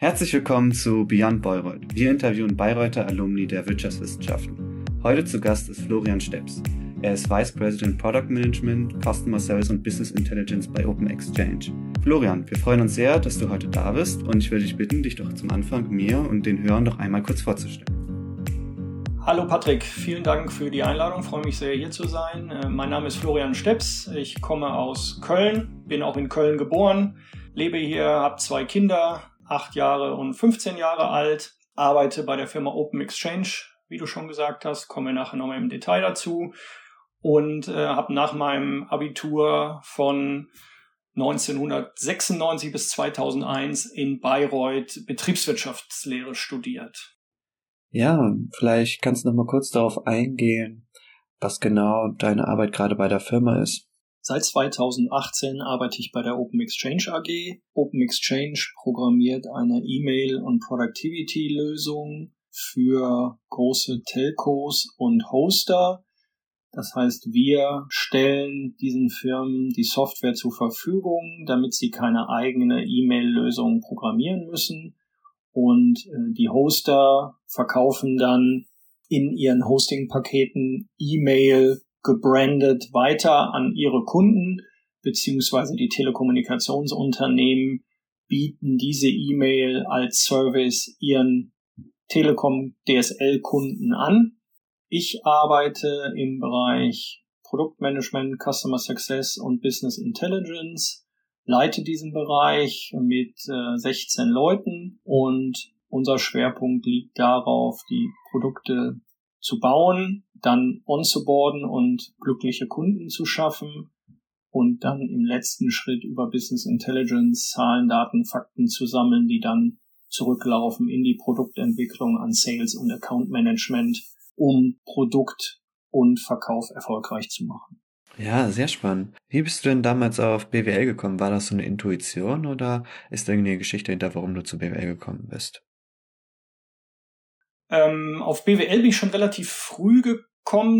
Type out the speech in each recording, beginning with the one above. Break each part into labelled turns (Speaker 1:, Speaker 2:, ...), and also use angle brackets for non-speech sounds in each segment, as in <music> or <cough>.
Speaker 1: Herzlich willkommen zu Beyond Bayreuth. Wir interviewen Bayreuther Alumni der Wirtschaftswissenschaften. Heute zu Gast ist Florian Steps. Er ist Vice President Product Management, Customer Service und Business Intelligence bei Open Exchange. Florian, wir freuen uns sehr, dass du heute da bist und ich würde dich bitten, dich doch zum Anfang mir und den Hörern noch einmal kurz vorzustellen.
Speaker 2: Hallo Patrick, vielen Dank für die Einladung. Ich freue mich sehr, hier zu sein. Äh, mein Name ist Florian Steps. Ich komme aus Köln, bin auch in Köln geboren, lebe hier, habe zwei Kinder, acht Jahre und 15 Jahre alt, arbeite bei der Firma Open Exchange, wie du schon gesagt hast, komme nachher nochmal im Detail dazu und äh, habe nach meinem Abitur von 1996 bis 2001 in Bayreuth Betriebswirtschaftslehre studiert.
Speaker 1: Ja, vielleicht kannst du noch mal kurz darauf eingehen, was genau deine Arbeit gerade bei der Firma ist.
Speaker 2: Seit 2018 arbeite ich bei der Open Exchange AG. Open Exchange programmiert eine E-Mail- und Productivity-Lösung für große Telcos und Hoster. Das heißt, wir stellen diesen Firmen die Software zur Verfügung, damit sie keine eigene E-Mail-Lösung programmieren müssen und äh, die Hoster verkaufen dann in ihren Hosting-Paketen E-Mail gebrandet weiter an ihre Kunden, beziehungsweise die Telekommunikationsunternehmen bieten diese E-Mail als Service ihren Telekom DSL-Kunden an. Ich arbeite im Bereich Produktmanagement, Customer Success und Business Intelligence leite diesen Bereich mit äh, 16 Leuten und unser Schwerpunkt liegt darauf, die Produkte zu bauen, dann onzuboarden und glückliche Kunden zu schaffen und dann im letzten Schritt über Business Intelligence Zahlen, Daten, Fakten zu sammeln, die dann zurücklaufen in die Produktentwicklung an Sales und Account Management, um Produkt und Verkauf erfolgreich zu machen.
Speaker 1: Ja, sehr spannend. Wie bist du denn damals auf BWL gekommen? War das so eine Intuition oder ist da irgendeine Geschichte hinter, warum du zu BWL gekommen bist?
Speaker 2: Ähm, auf BWL bin ich schon relativ früh gekommen,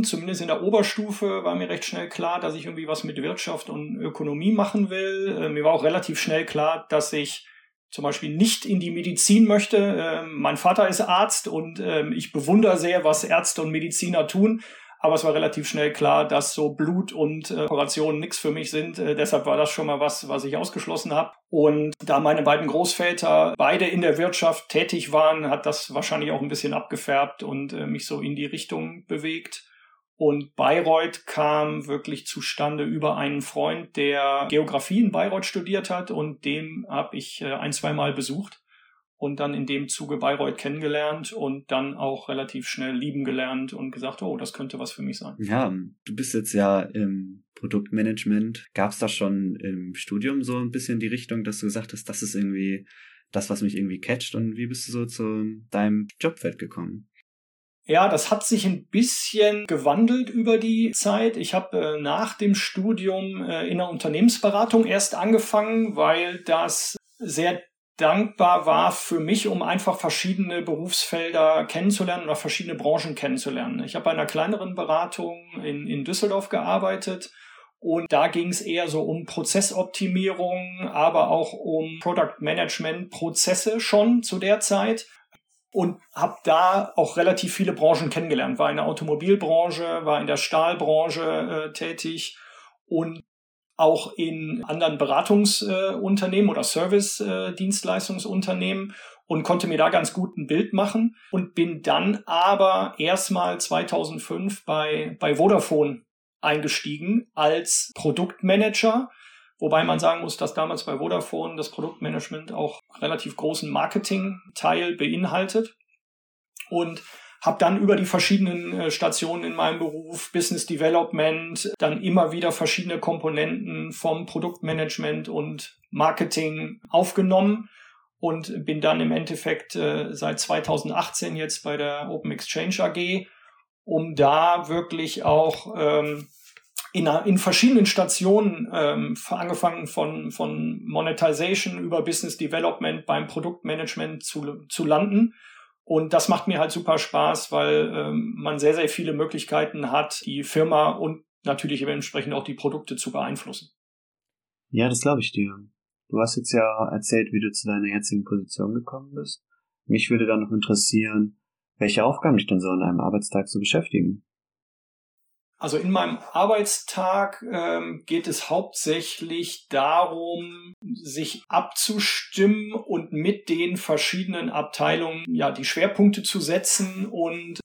Speaker 2: zumindest in der Oberstufe war mir recht schnell klar, dass ich irgendwie was mit Wirtschaft und Ökonomie machen will. Äh, mir war auch relativ schnell klar, dass ich zum Beispiel nicht in die Medizin möchte. Äh, mein Vater ist Arzt und äh, ich bewundere sehr, was Ärzte und Mediziner tun. Aber es war relativ schnell klar, dass so Blut und äh, Operationen nichts für mich sind. Äh, deshalb war das schon mal was, was ich ausgeschlossen habe. Und da meine beiden Großväter beide in der Wirtschaft tätig waren, hat das wahrscheinlich auch ein bisschen abgefärbt und äh, mich so in die Richtung bewegt. Und Bayreuth kam wirklich zustande über einen Freund, der Geografie in Bayreuth studiert hat und dem habe ich äh, ein, zwei Mal besucht und dann in dem Zuge Bayreuth kennengelernt und dann auch relativ schnell lieben gelernt und gesagt, oh, das könnte was für mich sein.
Speaker 1: Ja, du bist jetzt ja im Produktmanagement. Gab es da schon im Studium so ein bisschen die Richtung, dass du gesagt hast, das ist irgendwie das, was mich irgendwie catcht und wie bist du so zu deinem Jobfeld gekommen?
Speaker 2: Ja, das hat sich ein bisschen gewandelt über die Zeit. Ich habe äh, nach dem Studium äh, in der Unternehmensberatung erst angefangen, weil das sehr dankbar war für mich, um einfach verschiedene Berufsfelder kennenzulernen oder verschiedene Branchen kennenzulernen. Ich habe bei einer kleineren Beratung in, in Düsseldorf gearbeitet und da ging es eher so um Prozessoptimierung, aber auch um Product Management Prozesse schon zu der Zeit und habe da auch relativ viele Branchen kennengelernt. War in der Automobilbranche, war in der Stahlbranche äh, tätig und auch in anderen Beratungsunternehmen oder Service-Dienstleistungsunternehmen und konnte mir da ganz gut ein Bild machen und bin dann aber erstmal 2005 bei, bei Vodafone eingestiegen als Produktmanager. Wobei man sagen muss, dass damals bei Vodafone das Produktmanagement auch relativ großen Marketing-Teil beinhaltet. Und habe dann über die verschiedenen äh, Stationen in meinem Beruf, Business Development, dann immer wieder verschiedene Komponenten vom Produktmanagement und Marketing aufgenommen und bin dann im Endeffekt äh, seit 2018 jetzt bei der Open Exchange AG, um da wirklich auch ähm, in, verschiedenen Stationen, ähm, angefangen von, von Monetization über Business Development beim Produktmanagement zu, zu landen und das macht mir halt super Spaß, weil ähm, man sehr, sehr viele Möglichkeiten hat, die Firma und natürlich entsprechend auch die Produkte zu beeinflussen.
Speaker 1: Ja, das glaube ich dir. Du hast jetzt ja erzählt, wie du zu deiner jetzigen Position gekommen bist. Mich würde dann noch interessieren, welche Aufgaben dich denn so in einem Arbeitstag so beschäftigen.
Speaker 2: Also in meinem Arbeitstag ähm, geht es hauptsächlich darum, sich abzustimmen und mit den verschiedenen Abteilungen ja die Schwerpunkte zu setzen und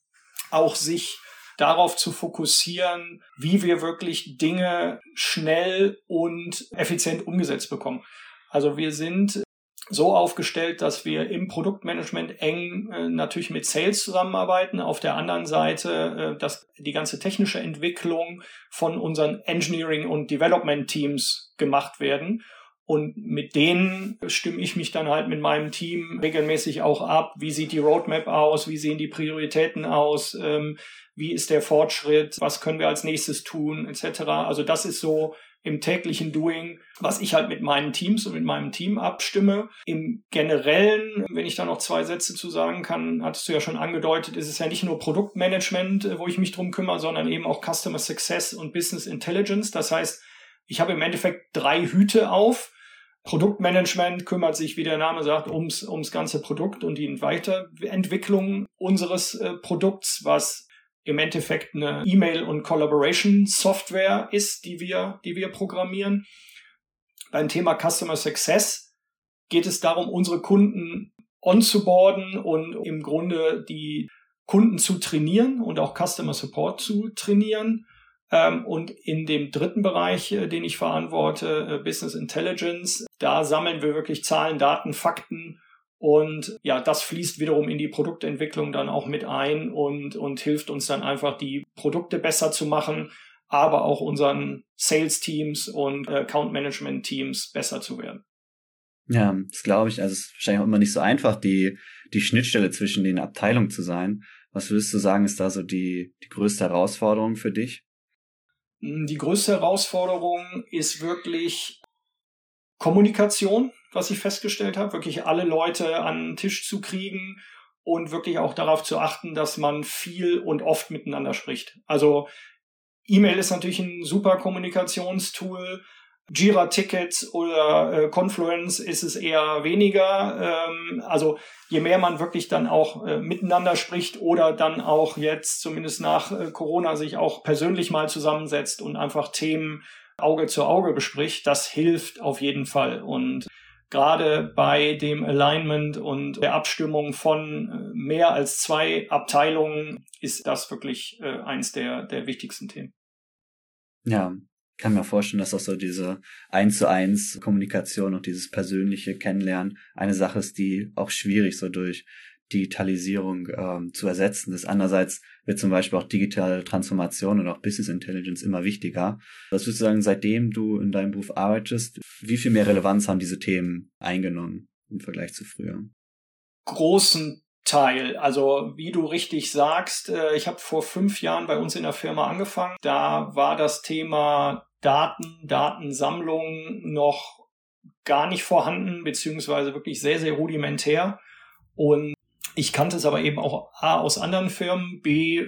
Speaker 2: auch sich darauf zu fokussieren, wie wir wirklich Dinge schnell und effizient umgesetzt bekommen. Also wir sind so aufgestellt, dass wir im Produktmanagement eng äh, natürlich mit Sales zusammenarbeiten. Auf der anderen Seite, äh, dass die ganze technische Entwicklung von unseren Engineering und Development Teams gemacht werden. Und mit denen stimme ich mich dann halt mit meinem Team regelmäßig auch ab. Wie sieht die Roadmap aus? Wie sehen die Prioritäten aus? Ähm, wie ist der Fortschritt? Was können wir als nächstes tun? Etc. Also das ist so im täglichen Doing, was ich halt mit meinen Teams und mit meinem Team abstimme. Im Generellen, wenn ich da noch zwei Sätze zu sagen kann, hattest du ja schon angedeutet, ist es ja nicht nur Produktmanagement, äh, wo ich mich drum kümmere, sondern eben auch Customer Success und Business Intelligence. Das heißt, ich habe im Endeffekt drei Hüte auf. Produktmanagement kümmert sich, wie der Name sagt, ums, ums ganze Produkt und die Weiterentwicklung unseres äh, Produkts, was im Endeffekt eine E-Mail- und Collaboration-Software ist, die wir, die wir programmieren. Beim Thema Customer Success geht es darum, unsere Kunden onzuboarden und im Grunde die Kunden zu trainieren und auch Customer Support zu trainieren. Ähm, und in dem dritten Bereich, äh, den ich verantworte, äh, Business Intelligence, da sammeln wir wirklich Zahlen, Daten, Fakten und ja, das fließt wiederum in die Produktentwicklung dann auch mit ein und, und hilft uns dann einfach, die Produkte besser zu machen, aber auch unseren Sales-Teams und Account-Management-Teams besser zu werden.
Speaker 1: Ja, das glaube ich. Also es ist wahrscheinlich auch immer nicht so einfach, die, die Schnittstelle zwischen den Abteilungen zu sein. Was würdest du sagen, ist da so die, die größte Herausforderung für dich?
Speaker 2: Die größte Herausforderung ist wirklich Kommunikation was ich festgestellt habe, wirklich alle Leute an den Tisch zu kriegen und wirklich auch darauf zu achten, dass man viel und oft miteinander spricht. Also E-Mail ist natürlich ein super Kommunikationstool. Jira Tickets oder äh, Confluence ist es eher weniger. Ähm, also je mehr man wirklich dann auch äh, miteinander spricht oder dann auch jetzt zumindest nach äh, Corona sich auch persönlich mal zusammensetzt und einfach Themen Auge zu Auge bespricht, das hilft auf jeden Fall. Und gerade bei dem Alignment und der Abstimmung von äh, mehr als zwei Abteilungen ist das wirklich äh, eins der, der wichtigsten Themen.
Speaker 1: Ja, kann mir vorstellen, dass auch so diese eins zu eins Kommunikation und dieses persönliche Kennenlernen eine Sache ist, die auch schwierig so durch Digitalisierung ähm, zu ersetzen ist. Andererseits wird zum Beispiel auch digitale Transformation und auch Business Intelligence immer wichtiger. Was würdest du sagen, seitdem du in deinem Beruf arbeitest, wie viel mehr Relevanz haben diese Themen eingenommen im Vergleich zu früher?
Speaker 2: Großen Teil. Also wie du richtig sagst, äh, ich habe vor fünf Jahren bei uns in der Firma angefangen. Da war das Thema Daten, Datensammlung noch gar nicht vorhanden, beziehungsweise wirklich sehr, sehr rudimentär. Und ich kannte es aber eben auch A aus anderen Firmen, B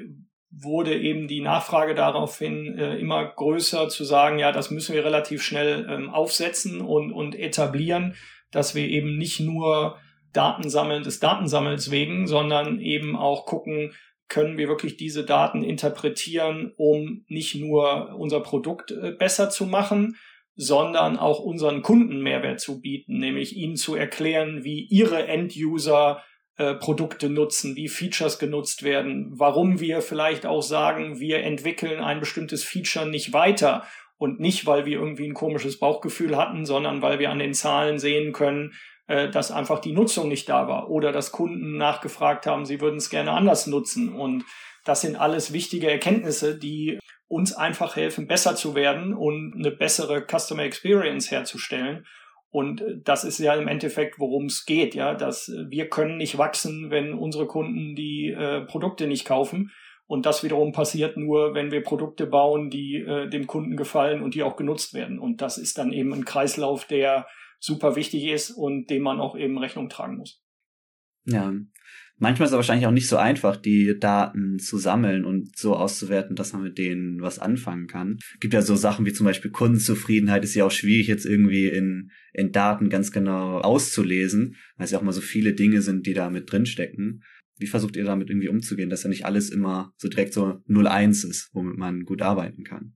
Speaker 2: wurde eben die Nachfrage daraufhin äh, immer größer zu sagen, ja, das müssen wir relativ schnell ähm, aufsetzen und, und etablieren, dass wir eben nicht nur Daten sammeln des Datensammels wegen, sondern eben auch gucken, können wir wirklich diese Daten interpretieren, um nicht nur unser Produkt äh, besser zu machen, sondern auch unseren Kunden Mehrwert zu bieten, nämlich ihnen zu erklären, wie ihre End-User äh, Produkte nutzen, wie Features genutzt werden, warum wir vielleicht auch sagen, wir entwickeln ein bestimmtes Feature nicht weiter und nicht, weil wir irgendwie ein komisches Bauchgefühl hatten, sondern weil wir an den Zahlen sehen können, äh, dass einfach die Nutzung nicht da war oder dass Kunden nachgefragt haben, sie würden es gerne anders nutzen. Und das sind alles wichtige Erkenntnisse, die uns einfach helfen, besser zu werden und eine bessere Customer Experience herzustellen. Und äh, das ist ja im Endeffekt, worum es geht, ja, dass äh, wir können nicht wachsen, wenn unsere Kunden die äh, Produkte nicht kaufen. Und das wiederum passiert nur, wenn wir Produkte bauen, die äh, dem Kunden gefallen und die auch genutzt werden. Und das ist dann eben ein Kreislauf, der super wichtig ist und dem man auch eben Rechnung tragen muss.
Speaker 1: Ja. Manchmal ist es wahrscheinlich auch nicht so einfach, die Daten zu sammeln und so auszuwerten, dass man mit denen was anfangen kann. Gibt ja so Sachen wie zum Beispiel Kundenzufriedenheit ist ja auch schwierig jetzt irgendwie in, in Daten ganz genau auszulesen, weil es ja auch mal so viele Dinge sind, die da mit drinstecken. Wie versucht ihr damit irgendwie umzugehen, dass ja nicht alles immer so direkt so 0-1 ist, womit man gut arbeiten kann?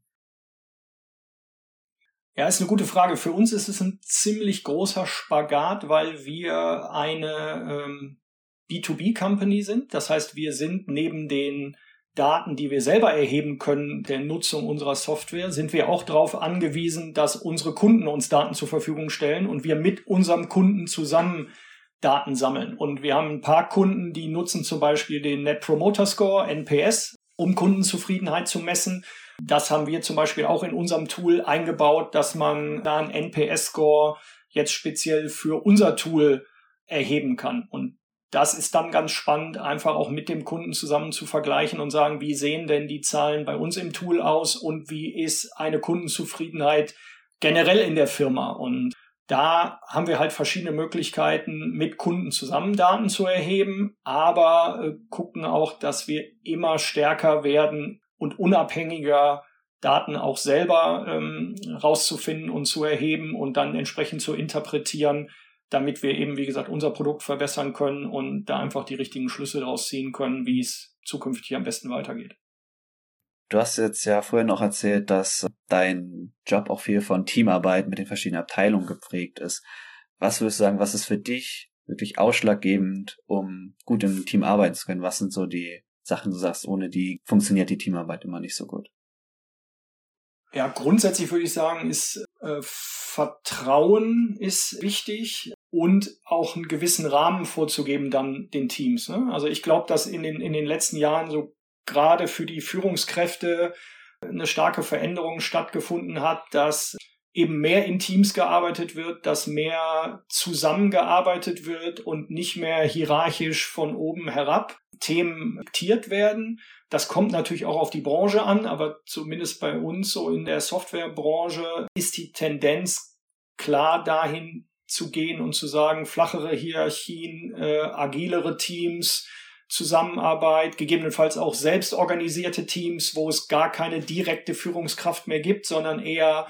Speaker 2: Ja, ist eine gute Frage. Für uns ist es ein ziemlich großer Spagat, weil wir eine ähm, B2B-Company sind. Das heißt, wir sind neben den Daten, die wir selber erheben können, der Nutzung unserer Software, sind wir auch darauf angewiesen, dass unsere Kunden uns Daten zur Verfügung stellen und wir mit unserem Kunden zusammen Daten sammeln. Und wir haben ein paar Kunden, die nutzen zum Beispiel den Net Promoter Score, NPS, um Kundenzufriedenheit zu messen. Das haben wir zum Beispiel auch in unserem Tool eingebaut, dass man da einen NPS-Score jetzt speziell für unser Tool erheben kann. Und das ist dann ganz spannend, einfach auch mit dem Kunden zusammen zu vergleichen und sagen, wie sehen denn die Zahlen bei uns im Tool aus und wie ist eine Kundenzufriedenheit generell in der Firma. Und da haben wir halt verschiedene Möglichkeiten, mit Kunden zusammen Daten zu erheben, aber äh, gucken auch, dass wir immer stärker werden und unabhängiger Daten auch selber ähm, rauszufinden und zu erheben und dann entsprechend zu interpretieren, damit wir eben, wie gesagt, unser Produkt verbessern können und da einfach die richtigen Schlüsse daraus ziehen können, wie es zukünftig am besten weitergeht.
Speaker 1: Du hast jetzt ja vorher noch erzählt, dass dein Job auch viel von Teamarbeit mit den verschiedenen Abteilungen geprägt ist. Was würdest du sagen, was ist für dich wirklich ausschlaggebend, um gut im Team arbeiten zu können? Was sind so die Sachen, du sagst, ohne die funktioniert die Teamarbeit immer nicht so gut?
Speaker 2: Ja, grundsätzlich würde ich sagen, ist äh, Vertrauen ist wichtig und auch einen gewissen Rahmen vorzugeben dann den Teams. Ne? Also ich glaube, dass in den, in den letzten Jahren so gerade für die Führungskräfte eine starke Veränderung stattgefunden hat, dass eben mehr in Teams gearbeitet wird, dass mehr zusammengearbeitet wird und nicht mehr hierarchisch von oben herab Themen diktiert werden. Das kommt natürlich auch auf die Branche an, aber zumindest bei uns so in der Softwarebranche ist die Tendenz klar dahin zu gehen und zu sagen, flachere Hierarchien, äh, agilere Teams, Zusammenarbeit, gegebenenfalls auch selbstorganisierte Teams, wo es gar keine direkte Führungskraft mehr gibt, sondern eher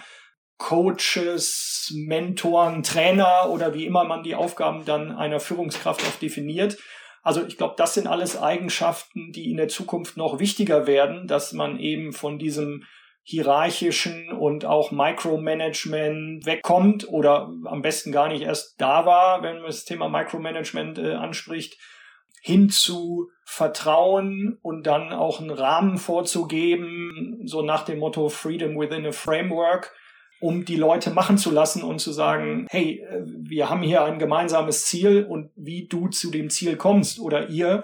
Speaker 2: Coaches, Mentoren, Trainer oder wie immer man die Aufgaben dann einer Führungskraft auch definiert. Also ich glaube, das sind alles Eigenschaften, die in der Zukunft noch wichtiger werden, dass man eben von diesem hierarchischen und auch Micromanagement wegkommt oder am besten gar nicht erst da war, wenn man das Thema Micromanagement äh, anspricht, hin zu Vertrauen und dann auch einen Rahmen vorzugeben, so nach dem Motto Freedom within a Framework, um die Leute machen zu lassen und zu sagen, hey, äh, wir haben hier ein gemeinsames Ziel und wie du zu dem Ziel kommst oder ihr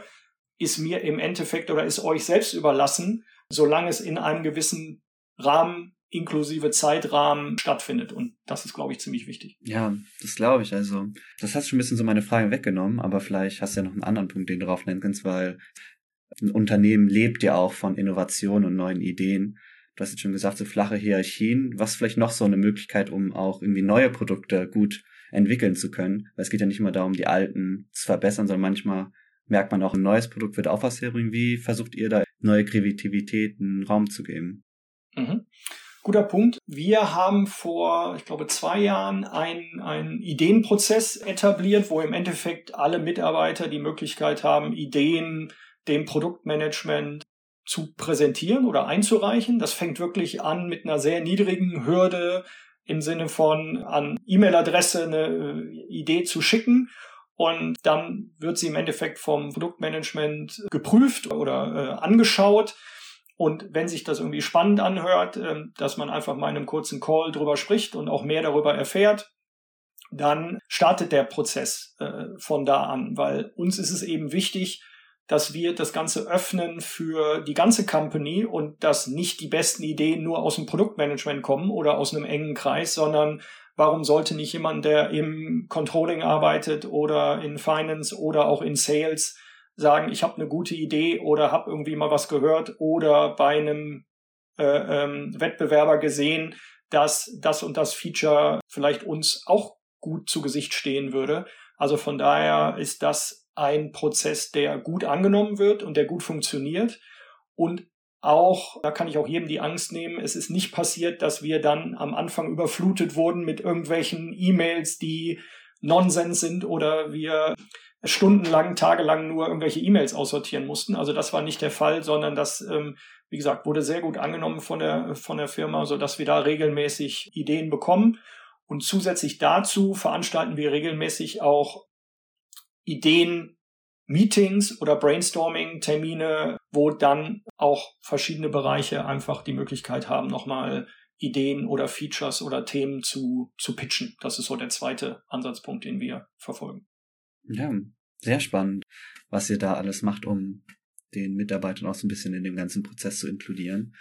Speaker 2: ist mir im Endeffekt oder ist euch selbst überlassen, solange es in einem gewissen Rahmen inklusive Zeitrahmen stattfindet. Und das ist, glaube ich, ziemlich wichtig.
Speaker 1: Ja, das glaube ich. Also, das hast schon ein bisschen so meine Frage weggenommen, aber vielleicht hast du ja noch einen anderen Punkt, den du drauf nennen kannst, weil ein Unternehmen lebt ja auch von Innovation und neuen Ideen. Du hast jetzt schon gesagt, so flache Hierarchien. Was vielleicht noch so eine Möglichkeit, um auch irgendwie neue Produkte gut entwickeln zu können? Weil es geht ja nicht immer darum, die alten zu verbessern, sondern manchmal merkt man auch, ein neues Produkt wird auch was herbringen. Wie versucht ihr da neue Kreativität einen Raum zu geben?
Speaker 2: Mhm. Guter Punkt. Wir haben vor, ich glaube, zwei Jahren einen, einen Ideenprozess etabliert, wo im Endeffekt alle Mitarbeiter die Möglichkeit haben, Ideen dem Produktmanagement zu präsentieren oder einzureichen. Das fängt wirklich an mit einer sehr niedrigen Hürde im Sinne von an E-Mail-Adresse eine äh, Idee zu schicken. Und dann wird sie im Endeffekt vom Produktmanagement geprüft oder äh, angeschaut. Und wenn sich das irgendwie spannend anhört, äh, dass man einfach mal in einem kurzen Call drüber spricht und auch mehr darüber erfährt, dann startet der Prozess äh, von da an, weil uns ist es eben wichtig, dass wir das Ganze öffnen für die ganze Company und dass nicht die besten Ideen nur aus dem Produktmanagement kommen oder aus einem engen Kreis, sondern warum sollte nicht jemand, der im Controlling arbeitet oder in Finance oder auch in Sales sagen, ich habe eine gute Idee oder habe irgendwie mal was gehört oder bei einem äh, ähm, Wettbewerber gesehen, dass das und das Feature vielleicht uns auch gut zu Gesicht stehen würde. Also von daher ist das ein Prozess, der gut angenommen wird und der gut funktioniert. Und auch, da kann ich auch jedem die Angst nehmen, es ist nicht passiert, dass wir dann am Anfang überflutet wurden mit irgendwelchen E-Mails, die Nonsens sind oder wir stundenlang, tagelang nur irgendwelche E-Mails aussortieren mussten. Also das war nicht der Fall, sondern das, ähm, wie gesagt, wurde sehr gut angenommen von der, von der Firma, so dass wir da regelmäßig Ideen bekommen. Und zusätzlich dazu veranstalten wir regelmäßig auch Ideen, Meetings oder Brainstorming-Termine, wo dann auch verschiedene Bereiche einfach die Möglichkeit haben, nochmal Ideen oder Features oder Themen zu, zu pitchen. Das ist so der zweite Ansatzpunkt, den wir verfolgen.
Speaker 1: Ja, sehr spannend, was ihr da alles macht, um den Mitarbeitern auch so ein bisschen in dem ganzen Prozess zu inkludieren.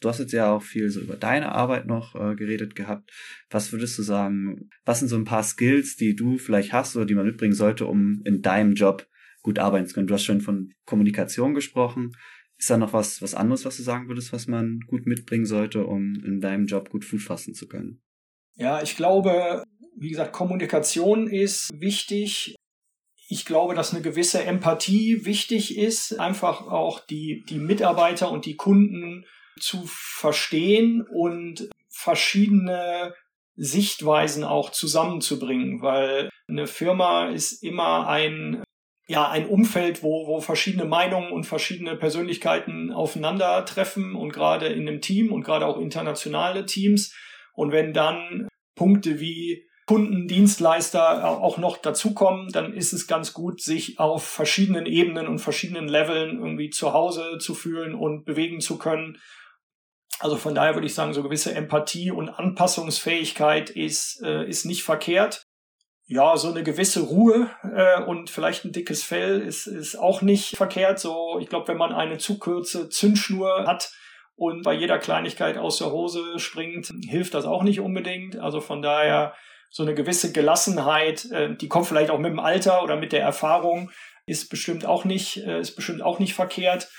Speaker 1: Du hast jetzt ja auch viel so über deine Arbeit noch äh, geredet gehabt. Was würdest du sagen, was sind so ein paar Skills, die du vielleicht hast oder die man mitbringen sollte, um in deinem Job gut arbeiten zu können? Du hast schon von Kommunikation gesprochen. Ist da noch was, was anderes, was du sagen würdest, was man gut mitbringen sollte, um in deinem Job gut Fuß fassen zu können?
Speaker 2: Ja, ich glaube, wie gesagt, Kommunikation ist wichtig. Ich glaube, dass eine gewisse Empathie wichtig ist, einfach auch die, die Mitarbeiter und die Kunden zu verstehen und verschiedene Sichtweisen auch zusammenzubringen, weil eine Firma ist immer ein ja, ein Umfeld, wo, wo verschiedene Meinungen und verschiedene Persönlichkeiten aufeinandertreffen und gerade in einem Team und gerade auch internationale Teams. Und wenn dann Punkte wie Kunden, Dienstleister auch noch dazukommen, dann ist es ganz gut, sich auf verschiedenen Ebenen und verschiedenen Leveln irgendwie zu Hause zu fühlen und bewegen zu können. Also von daher würde ich sagen, so gewisse Empathie und Anpassungsfähigkeit ist, äh, ist nicht verkehrt ja, so eine gewisse Ruhe äh, und vielleicht ein dickes Fell ist, ist auch nicht verkehrt. So, ich glaube, wenn man eine zu kurze Zündschnur hat und bei jeder Kleinigkeit aus der Hose springt, hilft das auch nicht unbedingt. Also von daher so eine gewisse Gelassenheit, äh, die kommt vielleicht auch mit dem Alter oder mit der Erfahrung, ist bestimmt auch nicht, äh, ist bestimmt auch nicht verkehrt.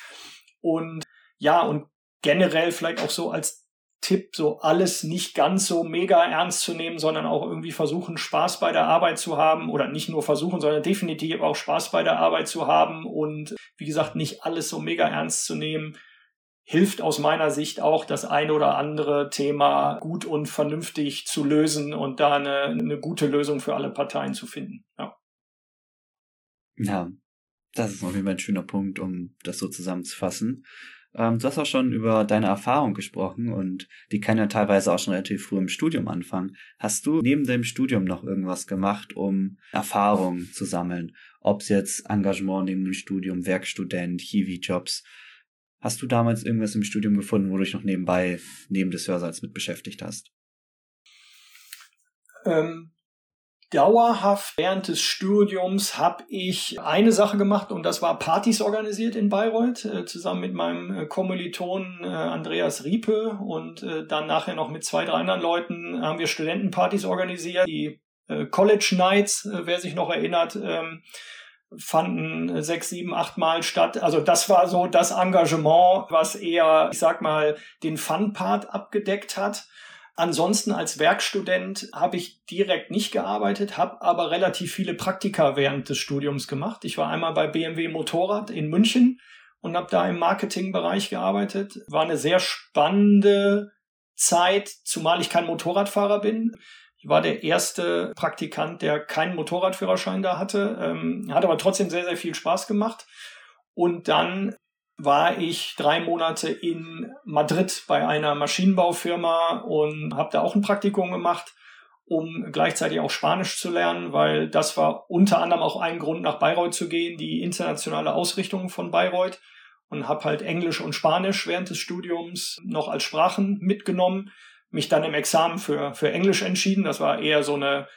Speaker 2: Und ja, und generell vielleicht auch so als Tipp, so alles nicht ganz so mega ernst zu nehmen, sondern auch irgendwie versuchen, Spaß bei der Arbeit zu haben oder nicht nur versuchen, sondern definitiv auch Spaß bei der Arbeit zu haben und wie gesagt, nicht alles so mega ernst zu nehmen, hilft aus meiner Sicht auch, das eine oder andere Thema gut und vernünftig zu lösen und da eine, eine gute Lösung für alle Parteien zu finden. Ja.
Speaker 1: Ja, das ist auf jeden Fall ein schöner Punkt, um das so zusammenzufassen. Ähm, du hast auch schon über deine Erfahrung gesprochen und die kann ja teilweise auch schon relativ früh im Studium anfangen. Hast du neben dem Studium noch irgendwas gemacht, um Erfahrung zu sammeln? Ob es jetzt Engagement neben dem Studium, Werkstudent, Hiwi-Jobs. Hast du damals irgendwas im Studium gefunden, wo du dich noch nebenbei neben des Hörsaals mit beschäftigt hast?
Speaker 2: Ähm, dauerhaft während des Studiums habe ich eine Sache gemacht und das war Partys organisiert in Bayreuth, äh, zusammen mit meinem äh, Kommilitonen äh, Andreas Riepe und äh, dann nachher noch mit zwei, drei anderen Leuten haben wir Studentenpartys organisiert. Die äh, College Nights, äh, wer sich noch erinnert, ähm, fanden sechs, sieben, acht Mal statt. Also das war so das Engagement, was eher, ich sag mal, den Fun-Part abgedeckt hat. Ansonsten als Werkstudent habe ich direkt nicht gearbeitet, habe aber relativ viele Praktika während des Studiums gemacht. Ich war einmal bei BMW Motorrad in München und habe da im Marketingbereich gearbeitet. War eine sehr spannende Zeit, zumal ich kein Motorradfahrer bin. Ich war der erste Praktikant, der keinen Motorradführerschein da hatte, ähm, hat aber trotzdem sehr, sehr viel Spaß gemacht. Und dann war ich drei Monate in Madrid bei einer Maschinenbaufirma und habe da auch ein Praktikum gemacht, um gleichzeitig auch Spanisch zu lernen, weil das war unter anderem auch ein Grund, nach Bayreuth zu gehen, die internationale Ausrichtung von Bayreuth und habe halt Englisch und Spanisch während des Studiums noch als Sprachen mitgenommen, mich dann im Examen für, für Englisch entschieden. Das war eher so eine,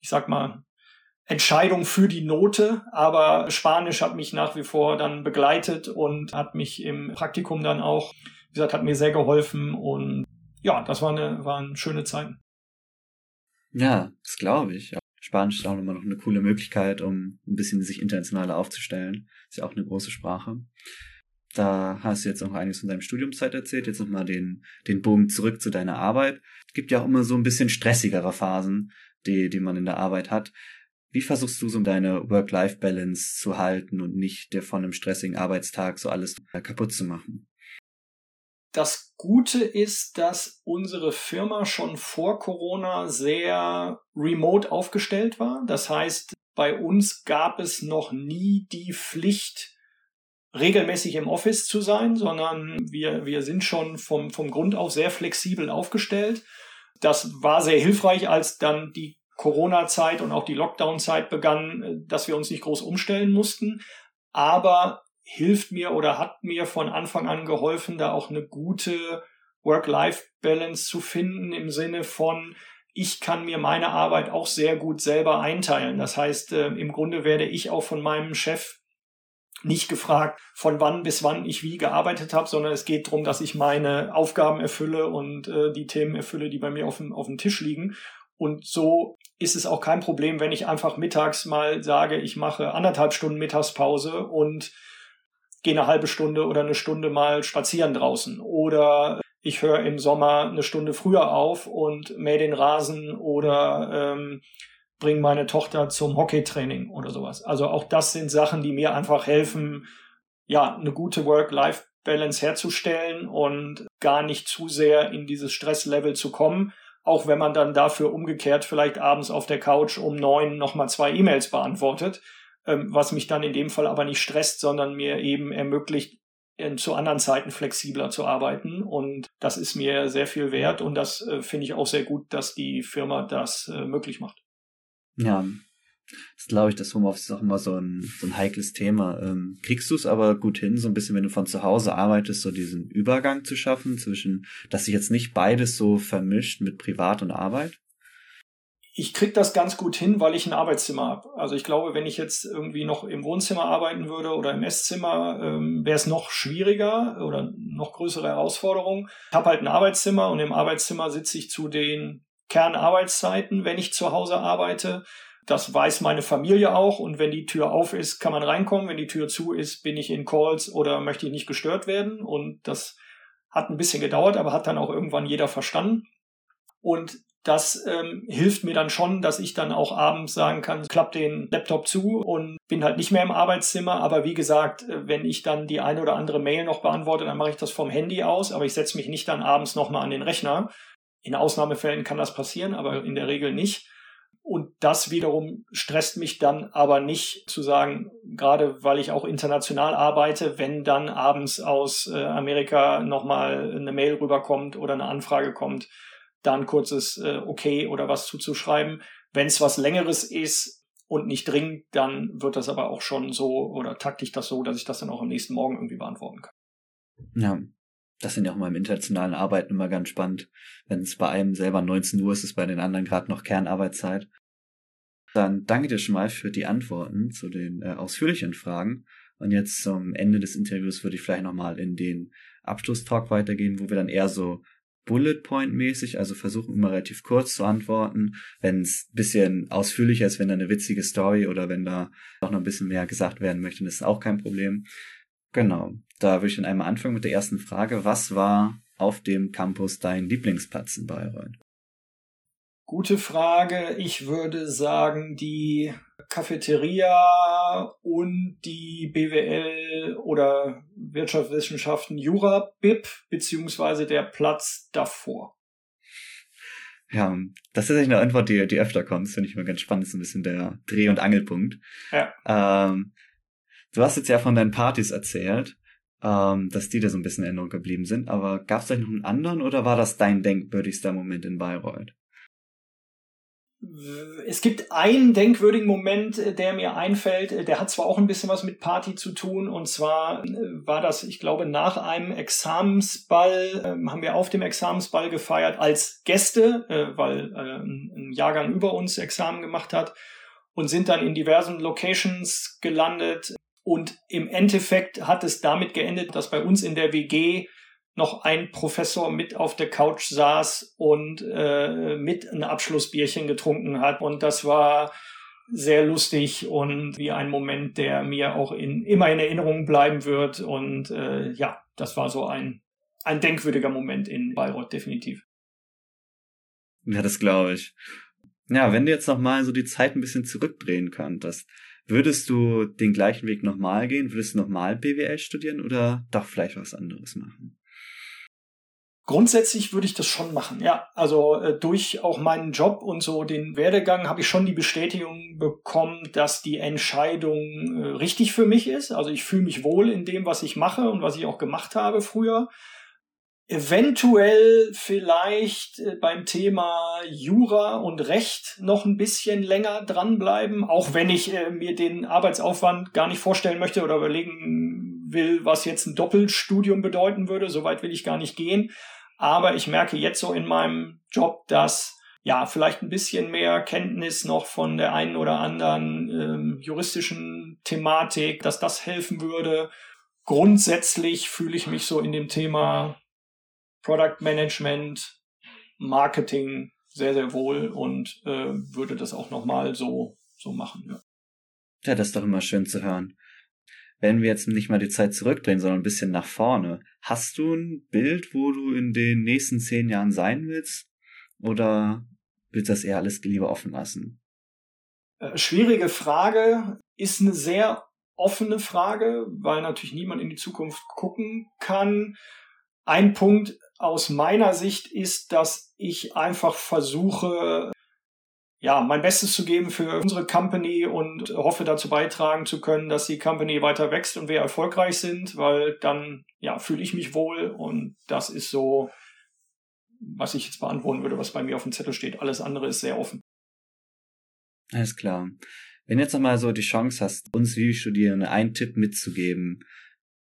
Speaker 2: ich sag mal, Entscheidung für die Note, aber Spanisch hat mich nach wie vor dann begleitet und hat mich im Praktikum dann auch, wie gesagt, hat mir sehr geholfen und ja, das war eine, waren schöne Zeiten.
Speaker 1: Ja, das glaube ich. Spanisch ist auch immer noch eine coole Möglichkeit, um ein bisschen sich internationaler aufzustellen. Ist ja auch eine große Sprache. Da hast du jetzt noch einiges von deinem Studiumszeit erzählt. Jetzt nochmal den, den Bogen zurück zu deiner Arbeit. Es gibt ja auch immer so ein bisschen stressigere Phasen, die, die man in der Arbeit hat. Wie versuchst du so deine Work-Life-Balance zu halten und nicht dir von einem stressigen Arbeitstag so alles kaputt zu machen?
Speaker 2: Das Gute ist, dass unsere Firma schon vor Corona sehr remote aufgestellt war. Das heißt, bei uns gab es noch nie die Pflicht, regelmäßig im Office zu sein, sondern wir, wir sind schon vom, vom Grund auf sehr flexibel aufgestellt. Das war sehr hilfreich, als dann die Corona-Zeit und auch die Lockdown-Zeit begann, dass wir uns nicht groß umstellen mussten. Aber hilft mir oder hat mir von Anfang an geholfen, da auch eine gute Work-Life-Balance zu finden im Sinne von, ich kann mir meine Arbeit auch sehr gut selber einteilen. Das heißt, äh, im Grunde werde ich auch von meinem Chef nicht gefragt, von wann bis wann ich wie gearbeitet habe, sondern es geht darum, dass ich meine Aufgaben erfülle und äh, die Themen erfülle, die bei mir auf dem, auf dem Tisch liegen. Und so ist es auch kein Problem, wenn ich einfach mittags mal sage, ich mache anderthalb Stunden Mittagspause und gehe eine halbe Stunde oder eine Stunde mal spazieren draußen. Oder ich höre im Sommer eine Stunde früher auf und mähe den Rasen oder ähm, bringe meine Tochter zum Hockeytraining oder sowas. Also auch das sind Sachen, die mir einfach helfen, ja, eine gute Work-Life-Balance herzustellen und gar nicht zu sehr in dieses Stresslevel zu kommen. Auch wenn man dann dafür umgekehrt vielleicht abends auf der Couch um neun nochmal zwei E-Mails beantwortet ähm, was mich dann in dem Fall aber nicht stresst, sondern mir eben ermöglicht, zu anderen Zeiten flexibler zu arbeiten. Und das ist mir sehr viel wert und das äh, finde ich auch sehr gut, dass die Firma das äh, möglich macht.
Speaker 1: Ja, das glaube ich, das Homeoffice ist auch immer so ein, so ein heikles Thema. Ähm, kriegst du es aber gut hin, so ein bisschen, wenn du von zu Hause arbeitest, so diesen Übergang zu schaffen zwischen, dass sich jetzt nicht beides so vermischt mit Privat und Arbeit?
Speaker 2: ich krieg das ganz gut hin, weil ich ein Arbeitszimmer habe. Also ich glaube, wenn ich jetzt irgendwie noch im Wohnzimmer arbeiten würde oder im Esszimmer, ähm, wäre es noch schwieriger oder noch größere Herausforderung. Ich habe halt ein Arbeitszimmer und im Arbeitszimmer sitze ich zu den Kernarbeitszeiten, wenn ich zu Hause arbeite. Das weiß meine Familie auch und wenn die Tür auf ist, kann man reinkommen. Wenn die Tür zu ist, bin ich in Calls oder möchte ich nicht gestört werden. Und das hat ein bisschen gedauert, aber hat dann auch irgendwann jeder verstanden. Und das ähm, hilft mir dann schon, dass ich dann auch abends sagen kann, klapp den Laptop zu und bin halt nicht mehr im Arbeitszimmer. Aber wie gesagt, äh, wenn ich dann die eine oder andere Mail noch beantworte, dann mache ich das vom Handy aus, aber ich setze mich nicht dann abends nochmal an den Rechner. In Ausnahmefällen kann das passieren, aber in der Regel nicht. Und das wiederum stresst mich dann aber nicht zu sagen, gerade weil ich auch international arbeite, wenn dann abends aus äh, Amerika nochmal eine Mail rüberkommt oder eine Anfrage kommt, da ein kurzes äh, Okay oder was zuzuschreiben. Wenn es was Längeres ist und nicht dringend, dann wird das aber auch schon so oder takte ich das so, dass ich das dann auch am nächsten Morgen irgendwie beantworten kann.
Speaker 1: Ja, das sind ja auch mal im internationalen Arbeiten immer ganz spannend. Wenn es bei einem selber 19 Uhr ist, ist bei den anderen gerade noch Kernarbeitszeit. Dann danke dir schon mal für die Antworten zu den äh, ausführlichen Fragen. Und jetzt zum Ende des Interviews würde ich vielleicht nochmal in den Abschlusstalk weitergehen, wo wir dann eher so Bullet Point mäßig, also versuchen immer relativ kurz zu antworten. Wenn es bisschen ausführlicher ist, wenn da eine witzige Story oder wenn da auch noch ein bisschen mehr gesagt werden möchte, dann ist auch kein Problem. Genau. Da würde ich dann einmal anfangen mit der ersten Frage. Was war auf dem Campus dein Lieblingsplatz in Bayreuth?
Speaker 2: Gute Frage. Ich würde sagen, die Cafeteria und die BWL oder Wirtschaftswissenschaften Jura BIP beziehungsweise der Platz davor.
Speaker 1: Ja, das ist eine Antwort, die, die öfter kommt. Das finde ich immer ganz spannend. Das ist ein bisschen der Dreh- und Angelpunkt.
Speaker 2: Ja.
Speaker 1: Ähm, du hast jetzt ja von deinen Partys erzählt, ähm, dass die da so ein bisschen in Erinnerung geblieben sind. Aber gab es da noch einen anderen oder war das dein denkwürdigster Moment in Bayreuth?
Speaker 2: es gibt einen denkwürdigen Moment, äh, der mir einfällt. Äh, der hat zwar auch ein bisschen was mit Party zu tun. Und zwar äh, war das, ich glaube, nach einem Examensball, ähm, haben wir auf dem Examensball gefeiert als Gäste, weil ein Jahrgang über uns Examen gemacht hat und sind dann in diversen Locations gelandet. Und im Endeffekt hat es damit geendet, dass bei uns in der WG noch ein Professor mit auf der Couch saß und äh, mit ein Abschlussbierchen getrunken hat. Und das war sehr lustig und wie ein Moment, der mir auch in, immer in Erinnerung bleiben wird. Und äh, ja, das war so ein, ein denkwürdiger Moment in Bayreuth, definitiv.
Speaker 1: Ja, das glaube ich. Ja, wenn du jetzt nochmal so die Zeit ein bisschen zurückdrehen könntest, würdest du den gleichen Weg nochmal gehen? Würdest du nochmal BWL studieren oder doch vielleicht was anderes machen?
Speaker 2: Grundsätzlich würde ich das schon machen, ja. Also äh, durch auch meinen Job und so den Werdegang habe ich schon die Bestätigung bekommen, dass die Entscheidung äh, richtig für mich ist. Also ich fühle mich wohl in dem, was ich mache und was ich auch gemacht habe früher. Eventuell vielleicht äh, beim Thema Jura und Recht noch ein bisschen länger dranbleiben, auch wenn ich äh, mir den Arbeitsaufwand gar nicht vorstellen möchte oder überlegen will, was jetzt ein Doppelstudium bedeuten würde. Soweit will ich gar nicht gehen. Aber ich merke jetzt so in meinem Job, dass ja, vielleicht ein bisschen mehr Kenntnis noch von der einen oder anderen ähm, juristischen Thematik, dass das helfen würde. Grundsätzlich fühle ich mich so in dem Thema Product Management, Marketing sehr, sehr wohl und äh, würde das auch nochmal so, so machen. Ja.
Speaker 1: ja, das ist doch immer schön zu hören wenn wir jetzt nicht mal die Zeit zurückdrehen, sondern ein bisschen nach vorne, hast du ein Bild, wo du in den nächsten zehn Jahren sein willst? Oder willst du das eher alles lieber offen lassen?
Speaker 2: Äh, schwierige Frage, ist eine sehr offene Frage, weil natürlich niemand in die Zukunft gucken kann. Ein Punkt aus meiner Sicht ist, dass ich einfach versuche, ja, mein Bestes zu geben für unsere Company und hoffe dazu beitragen zu können, dass die Company weiter wächst und wir erfolgreich sind, weil dann, ja, fühle ich mich wohl und das ist so, was ich jetzt beantworten würde, was bei mir auf dem Zettel steht. Alles andere ist sehr offen.
Speaker 1: Alles klar. Wenn jetzt nochmal so die Chance hast, uns wie Studierende einen Tipp mitzugeben,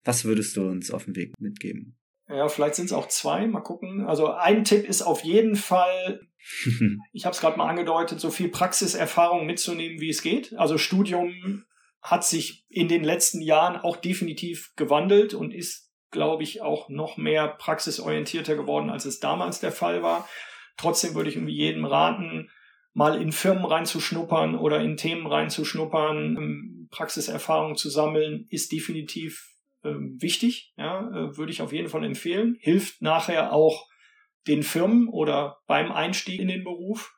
Speaker 1: was würdest du uns auf dem Weg mitgeben?
Speaker 2: Ja, vielleicht sind es auch zwei, mal gucken. Also ein Tipp ist auf jeden Fall, <laughs> ich habe es gerade mal angedeutet, so viel Praxiserfahrung mitzunehmen, wie es geht. Also Studium hat sich in den letzten Jahren auch definitiv gewandelt und ist, glaube ich, auch noch mehr praxisorientierter geworden, als es damals der Fall war. Trotzdem würde ich irgendwie jedem raten, mal in Firmen reinzuschnuppern oder in Themen reinzuschnuppern, ähm, Praxiserfahrung zu sammeln, ist definitiv ähm, wichtig, ja, äh, würde ich auf jeden Fall empfehlen. Hilft nachher auch den Firmen oder beim Einstieg in den Beruf.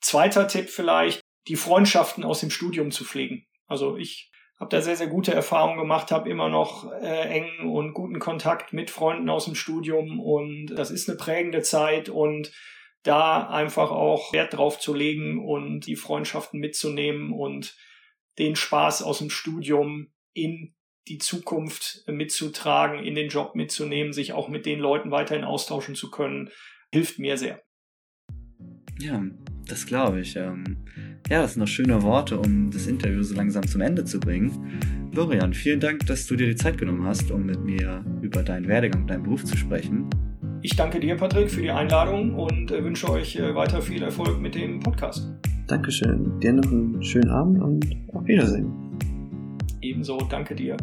Speaker 2: Zweiter Tipp vielleicht, die Freundschaften aus dem Studium zu pflegen. Also ich habe da sehr, sehr gute Erfahrungen gemacht, habe immer noch äh, engen und guten Kontakt mit Freunden aus dem Studium und das ist eine prägende Zeit und da einfach auch Wert drauf zu legen und die Freundschaften mitzunehmen und den Spaß aus dem Studium in die Zukunft mitzutragen, in den Job mitzunehmen, sich auch mit den Leuten weiterhin austauschen zu können, hilft mir sehr.
Speaker 1: Ja, das glaube ich. Ähm, ja, das sind noch schöne Worte, um das Interview so langsam zum Ende zu bringen. Florian, vielen Dank, dass du dir die Zeit genommen hast, um mit mir über deinen Werdegang und deinen Beruf zu sprechen.
Speaker 2: Ich danke dir, Patrick, für die Einladung und äh, wünsche euch äh, weiter viel Erfolg mit dem Podcast.
Speaker 1: Dankeschön. Dir noch einen schönen Abend und auf Wiedersehen.
Speaker 2: Ebenso, danke dir.